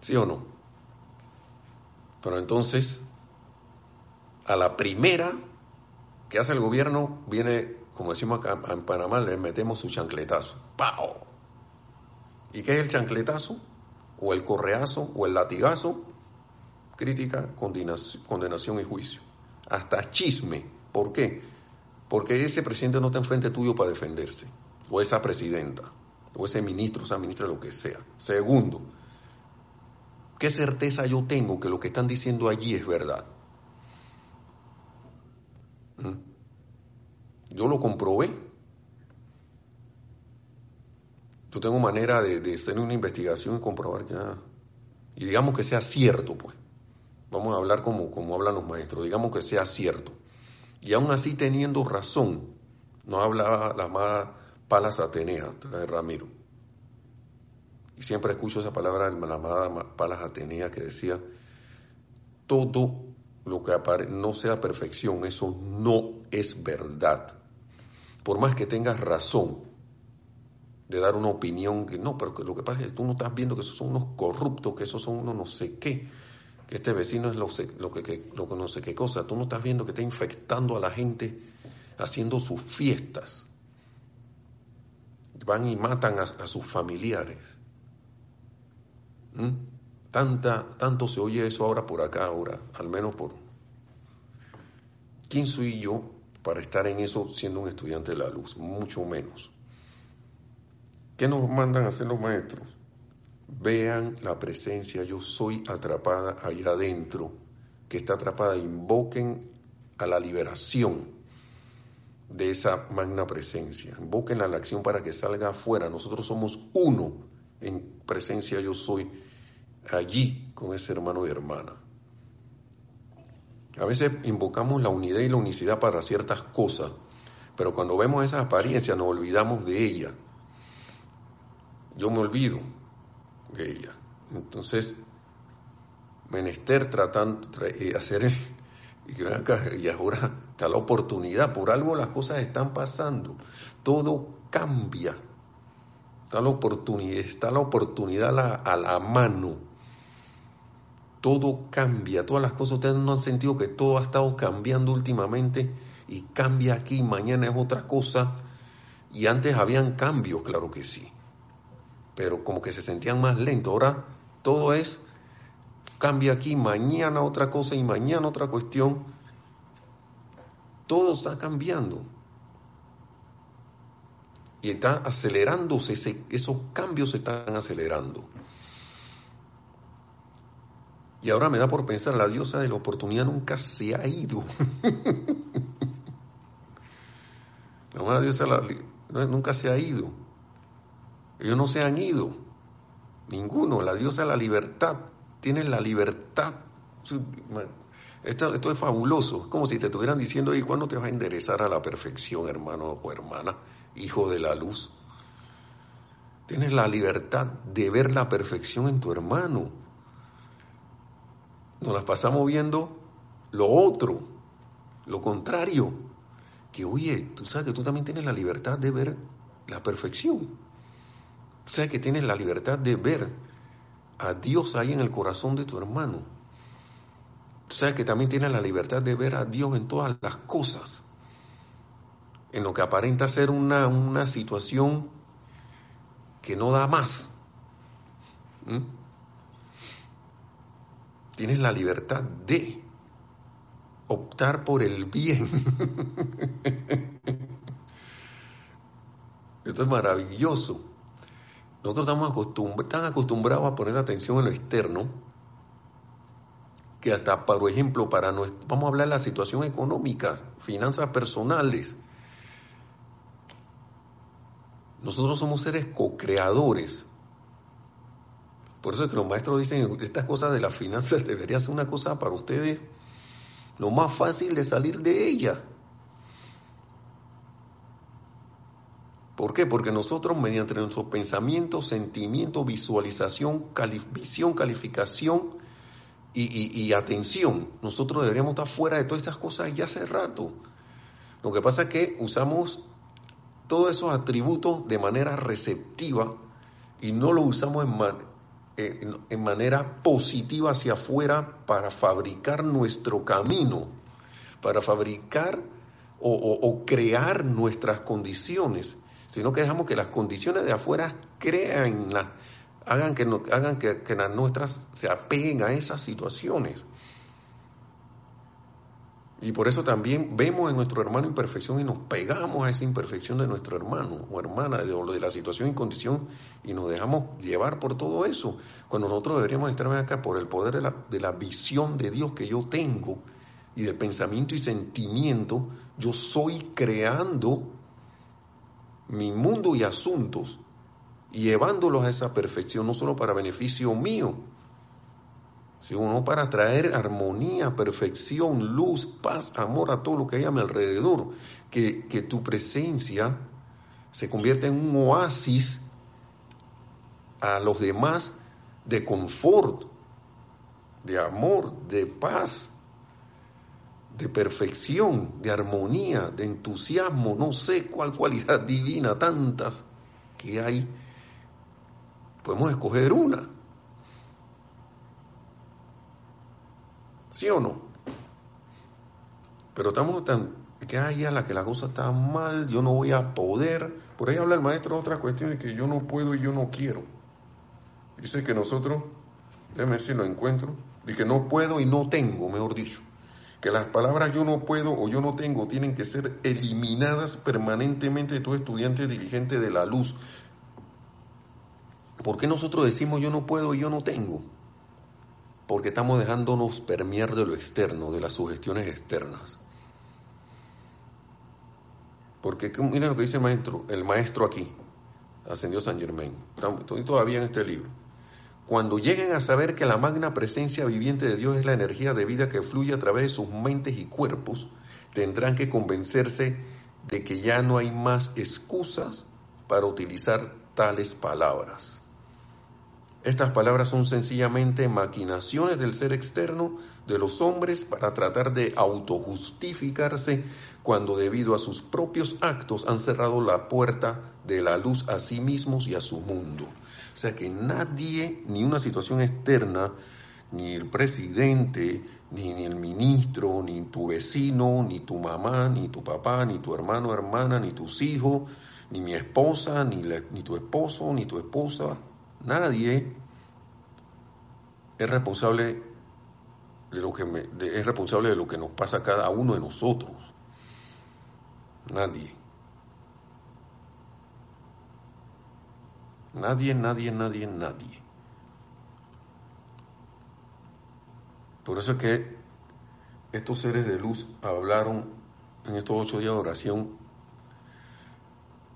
¿Sí o no? Pero entonces, a la primera que hace el gobierno, viene, como decimos acá en Panamá, le metemos su chancletazo. ¡Pau! ¿Y qué es el chancletazo? O el correazo, o el latigazo. Crítica, condenación y juicio hasta chisme. ¿Por qué? Porque ese presidente no está enfrente tuyo para defenderse, o esa presidenta, o ese ministro, o esa ministra, lo que sea. Segundo, ¿qué certeza yo tengo que lo que están diciendo allí es verdad? ¿Mm? Yo lo comprobé. Yo tengo manera de, hacer una investigación y comprobar que... Ah, y digamos que sea cierto, pues. Vamos a hablar como, como hablan los maestros, digamos que sea cierto. Y aún así teniendo razón, no habla la amada Palas Atenea, de Ramiro. Y siempre escucho esa palabra de la amada Palas Atenea que decía, todo lo que no sea perfección, eso no es verdad. Por más que tengas razón de dar una opinión que no, pero lo que pasa es que tú no estás viendo que esos son unos corruptos, que esos son unos no sé qué este vecino es lo, lo, que, lo que no sé qué cosa. Tú no estás viendo que está infectando a la gente haciendo sus fiestas. Van y matan a, sus familiares. ¿Mm? Tanta, tanto se oye eso ahora por acá, ahora, al menos por... ¿Quién soy yo para estar en eso siendo un estudiante de la luz? Mucho menos. ¿Qué nos mandan a hacer los maestros? vean la presencia, yo soy atrapada allá adentro, que está atrapada, invoquen a la liberación de esa magna presencia, invoquen a la acción para que salga afuera, nosotros somos uno en presencia, yo soy allí con ese hermano y hermana. A veces invocamos la unidad y la unicidad para ciertas cosas, pero cuando vemos esa apariencia nos olvidamos de ella. Yo me olvido, ella. Entonces, menester tratando de eh, hacer y ahora está la oportunidad, por algo las cosas están pasando, todo cambia, está la oportunidad, está la oportunidad a la, a la mano, todo cambia, todas las cosas, ustedes no han sentido que todo ha estado cambiando últimamente y cambia aquí, mañana es otra cosa, y antes habían cambios, claro que sí pero como que se sentían más lentos. Ahora todo es, cambia aquí, mañana otra cosa y mañana otra cuestión. Todo está cambiando. Y está acelerándose, esos cambios se están acelerando. Y ahora me da por pensar, la diosa de la oportunidad nunca se ha ido. la diosa nunca se ha ido. Ellos no se han ido, ninguno. La diosa de la libertad, tiene la libertad. Esto, esto, es fabuloso. Es como si te estuvieran diciendo, ¿y cuándo te vas a enderezar a la perfección, hermano o hermana, hijo de la luz? Tienes la libertad de ver la perfección en tu hermano. Nos las pasamos viendo lo otro, lo contrario. Que oye, tú sabes que tú también tienes la libertad de ver la perfección. Tú sabes que tienes la libertad de ver a Dios ahí en el corazón de tu hermano. Tú sabes que también tienes la libertad de ver a Dios en todas las cosas. En lo que aparenta ser una, una situación que no da más. ¿Mm? Tienes la libertad de optar por el bien. Esto es maravilloso. Nosotros estamos tan acostumbrados a poner atención en lo externo que hasta, por ejemplo, para nuestro, vamos a hablar de la situación económica, finanzas personales. Nosotros somos seres co-creadores. Por eso es que los maestros dicen, estas cosas de las finanzas debería ser una cosa para ustedes lo más fácil de salir de ella. ¿Por qué? Porque nosotros mediante nuestro pensamiento, sentimiento, visualización, visión, calificación, Y, atención, nosotros deberíamos estar fuera de todas estas cosas ya hace rato. Lo que pasa es que usamos todos esos atributos de manera receptiva y no los usamos en, en manera positiva hacia afuera para fabricar nuestro camino, para fabricar o, crear nuestras condiciones, sino que dejamos que las condiciones de afuera crean, hagan, que, hagan que, las nuestras se apeguen a esas situaciones. Y por eso también vemos en nuestro hermano imperfección y nos pegamos a esa imperfección de nuestro hermano o hermana, de, de la situación y condición, y nos dejamos llevar por todo eso. Cuando nosotros deberíamos estar acá por el poder de la, de la visión de Dios que yo tengo y del pensamiento y sentimiento, yo soy creando mi mundo y asuntos llevándolos a esa perfección, no solo para beneficio mío, sino para traer armonía, perfección, luz, paz, amor a todo lo que hay a mi alrededor. Que, que tu presencia se convierta en un oasis a los demás de confort, de amor, de paz, de perfección, de armonía, de entusiasmo, no sé cuál cualidad divina, tantas que hay. Podemos escoger una. ¿Sí o no? Pero estamos tan que hay a la que la cosa está mal, yo no voy a poder. Por ahí habla el maestro de otras cuestiones que yo no puedo y yo no quiero. Dice que nosotros, déjame ver si lo encuentro, y que no puedo y no tengo, mejor dicho que las palabras yo no puedo o yo no tengo tienen que ser eliminadas permanentemente de todo estudiante dirigente de la luz. ¿Por qué nosotros decimos yo no puedo y yo no tengo? Porque estamos dejándonos permear de lo externo, de las sugestiones externas. Porque miren lo que dice el maestro, el maestro aquí, ascendió San Germain. Estoy todavía en este libro. Cuando lleguen a saber que la magna presencia viviente de Dios es la energía de vida que fluye a través de sus mentes y cuerpos, tendrán que convencerse de que ya no hay más excusas para utilizar tales palabras. Estas palabras son sencillamente maquinaciones del ser externo de los hombres para tratar de autojustificarse cuando debido a sus propios actos han cerrado la puerta de la luz a sí mismos y a su mundo. O sea que nadie, ni una situación externa, ni el presidente, ni, el ministro, ni tu vecino, ni tu mamá, ni tu papá, ni tu hermano, hermana, ni tus hijos, ni mi esposa, ni, ni tu esposo, ni tu esposa, nadie es responsable de lo que es responsable de lo que nos pasa a cada uno de nosotros. Nadie. Nadie, nadie, nadie, nadie. Por eso es que estos seres de luz hablaron en estos ocho días de oración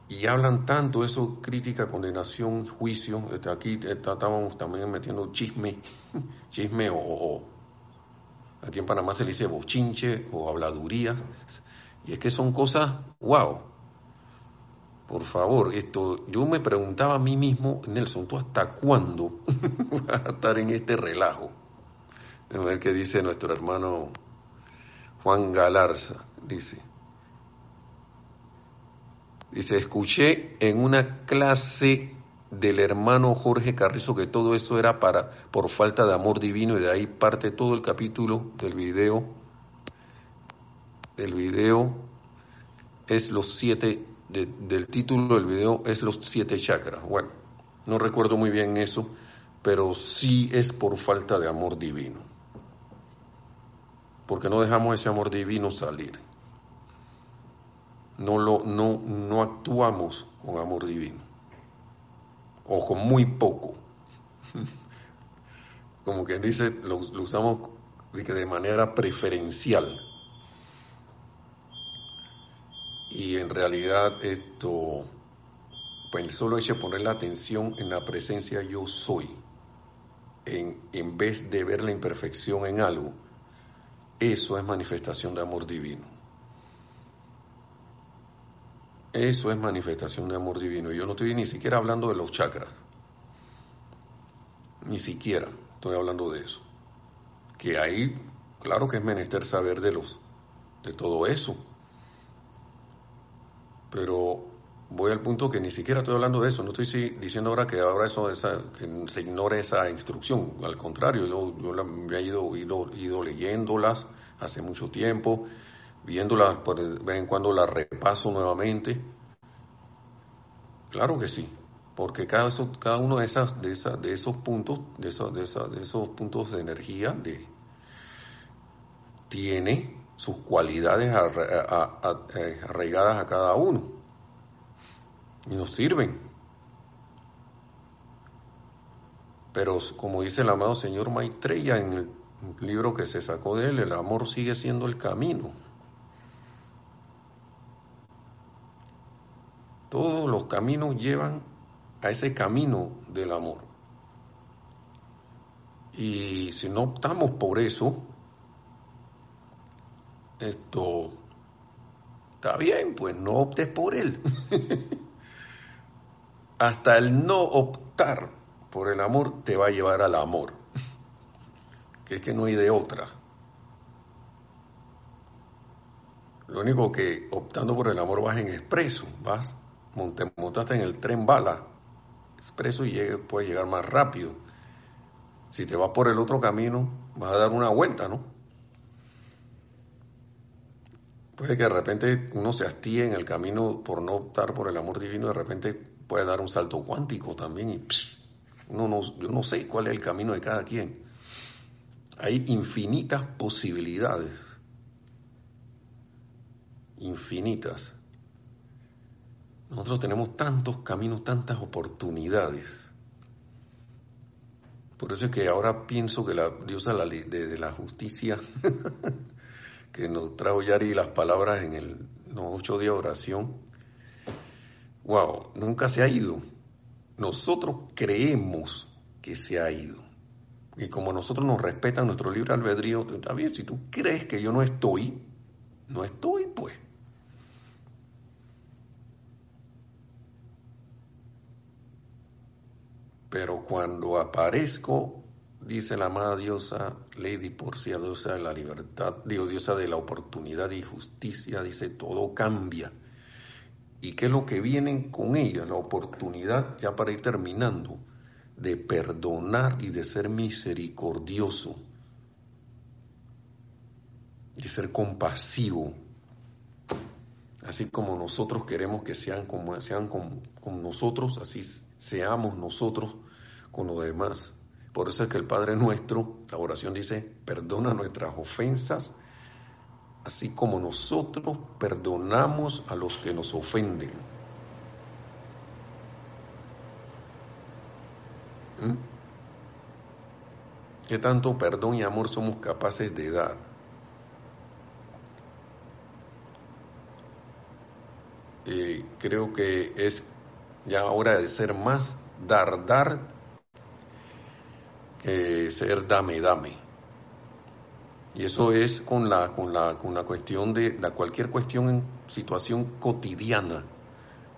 y hablan tanto eso, crítica, condenación, juicio. Este, aquí estábamos también metiendo chisme, chisme o, aquí en Panamá se le dice bochinche o habladuría. Y es que son cosas, wow, por favor, esto, yo me preguntaba a mí mismo, Nelson, ¿tú hasta cuándo vas a estar en este relajo? A ver qué dice nuestro hermano Juan Galarza, dice. Dice, escuché en una clase del hermano Jorge Carrizo que todo eso era para por falta de amor divino y de ahí parte todo el capítulo del video. El video es los siete del título del video es los siete chakras. Bueno, no recuerdo muy bien eso, pero sí es por falta de amor divino. Porque no dejamos ese amor divino salir. No, lo, no, no actuamos con amor divino. O con muy poco. Como quien dice, lo, usamos de manera preferencial y en realidad esto, pues solo hecho poner la atención en la presencia yo soy, en, en vez de ver la imperfección en algo, eso es manifestación de amor divino. Eso es manifestación de amor divino. Yo no estoy ni siquiera hablando de los chakras. Ni siquiera estoy hablando de eso. que ahí, claro que es menester saber de los, de todo eso. Pero voy al punto que ni siquiera estoy hablando de eso, no estoy diciendo ahora que ahora eso que se ignore esa instrucción, al contrario, yo, yo me he ido, ido, ido, leyéndolas hace mucho tiempo, viéndolas, por vez en cuando las repaso nuevamente. Claro que sí, porque cada, cada uno de, esas, de, esas, de esos puntos, de esos, de, de esos puntos de energía de, tiene sus cualidades eh, arraigadas a cada uno y nos sirven. Pero como dice el amado señor Maitreya en el libro que se sacó de él, el amor sigue siendo el camino. Todos los caminos llevan a ese camino del amor. Y si no optamos por eso, esto está bien, pues no optes por él. hasta el no optar por el amor te va a llevar al amor, que es que no hay de otra. Lo único que optando por el amor vas en expreso, vas, te montaste en el tren bala, expreso y puedes llegar más rápido. Si te vas por el otro camino, vas a dar una vuelta, ¿no? Puede que de repente uno se hastíe en el camino por no optar por el amor divino, de repente puede dar un salto cuántico también y no, yo no sé cuál es el camino de cada quien. Hay infinitas posibilidades, infinitas. Nosotros tenemos tantos caminos, tantas oportunidades. Por eso es que ahora pienso que la diosa de, la justicia, que nos trajo Yari las palabras en el, los ocho días de oración, wow, nunca se ha ido. Nosotros creemos que se ha ido. Y como nosotros nos respetan nuestro libre albedrío, está bien, si tú crees que yo no estoy, no estoy, pues. Pero cuando aparezco, dice la amada diosa Lady Porcia, diosa de la libertad, digo, diosa de la oportunidad y justicia, dice, todo cambia. Y qué es lo que vienen con ella, la oportunidad, ya para ir terminando, de perdonar y de ser misericordioso, de ser compasivo, así como nosotros queremos que sean como sean con, con nosotros, así seamos nosotros con los demás. Por eso es que el Padre nuestro, la oración dice, perdona nuestras ofensas así como nosotros perdonamos a los que nos ofenden. ¿Mm? ¿Qué tanto perdón y amor somos capaces de dar? Eh, creo que es ya hora de ser más dar, dar que ser dame, dame. Y eso es con la, con la, con cuestión de la cualquier cuestión en situación cotidiana,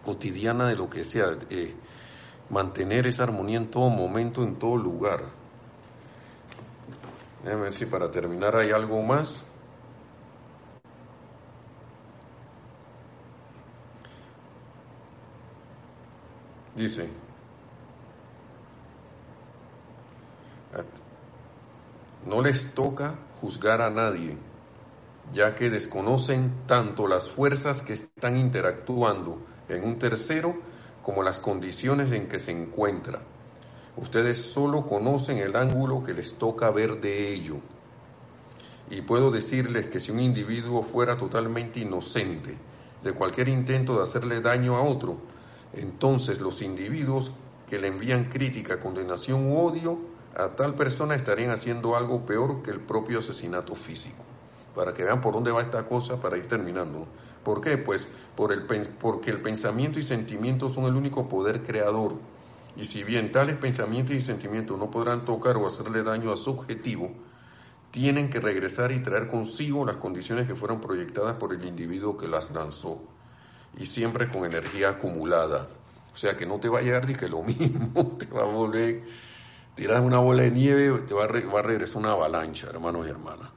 cotidiana de lo que sea, eh, mantener esa armonía en todo momento, en todo lugar. A ver si para terminar hay algo más. Dice, no les toca juzgar a nadie, ya que desconocen tanto las fuerzas que están interactuando en un tercero como las condiciones en que se encuentra. Ustedes solo conocen el ángulo que les toca ver de ello. Y puedo decirles que si un individuo fuera totalmente inocente de cualquier intento de hacerle daño a otro, entonces los individuos que le envían crítica, condenación u odio a tal persona estarían haciendo algo peor que el propio asesinato físico. Para que vean por dónde va esta cosa para ir terminando. ¿Por qué? Pues porque el pensamiento y sentimiento son el único poder creador. Y si bien tales pensamientos y sentimientos no podrán tocar o hacerle daño a su objetivo, tienen que regresar y traer consigo las condiciones que fueron proyectadas por el individuo que las lanzó. Y siempre con energía acumulada. O sea que no te va a llegar ni que lo mismo, te va a volver tiras una bola de nieve, te va a, regresar una avalancha, hermanos y hermanas.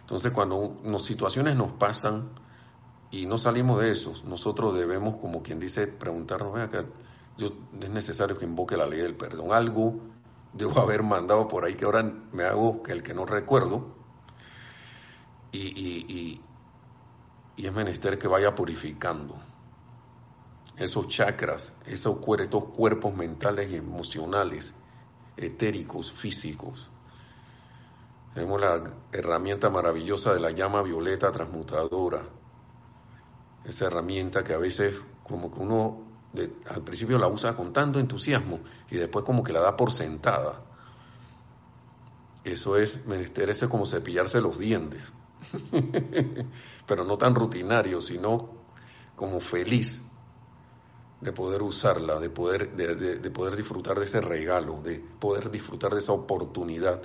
Entonces, cuando nos, situaciones nos pasan y no salimos de eso, nosotros debemos, como quien dice, preguntarnos, que yo, es necesario que invoque la ley del perdón. Algo debo haber mandado por ahí que ahora me hago que el que no recuerdo. Y, y, y, y es menester que vaya purificando esos chakras, esos, estos cuerpos mentales y emocionales, etéricos, físicos. Tenemos la herramienta maravillosa de la llama violeta transmutadora. Esa herramienta que a veces como que uno al principio la usa con tanto entusiasmo y después como que la da por sentada. Eso es menester, ese como cepillarse los dientes. Pero no tan rutinario, sino como feliz de poder usarla, de poder, de, poder disfrutar de ese regalo, de poder disfrutar de esa oportunidad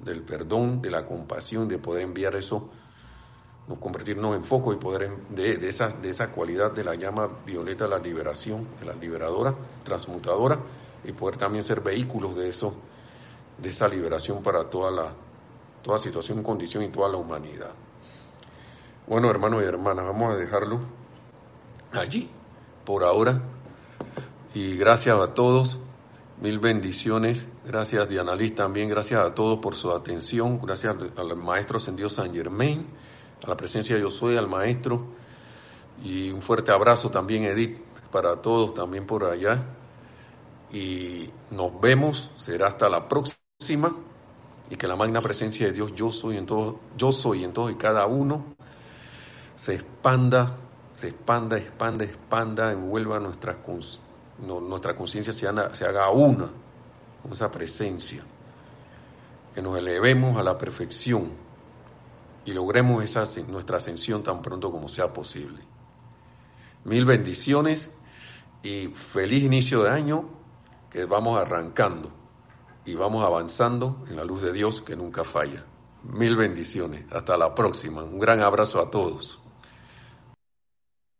del perdón, de la compasión, de poder enviar eso, nos convertirnos en foco y poder de, de, esa, de esa cualidad de la llama violeta, la liberación, de la liberadora, transmutadora, y poder también ser vehículos de eso, de esa liberación para toda la toda situación, condición y toda la humanidad. Bueno, hermanos y hermanas, vamos a dejarlo allí por ahora. Y gracias a todos, mil bendiciones. Gracias Diana Liz también, gracias a todos por su atención. Gracias al maestro Ascendido San Germain, a la presencia de Yo Soy, al maestro. Y un fuerte abrazo también, Edith, para todos también por allá. Y nos vemos, será hasta la próxima. Y que la magna presencia de Dios, yo soy en todo, yo soy en todo y cada uno, se expanda se expanda, expanda, expanda, envuelva nuestra, nuestra conciencia, se, se haga una con esa presencia, que nos elevemos a la perfección y logremos esa, nuestra ascensión tan pronto como sea posible. Mil bendiciones y feliz inicio de año que vamos arrancando y vamos avanzando en la luz de Dios que nunca falla. Mil bendiciones. Hasta la próxima. Un gran abrazo a todos.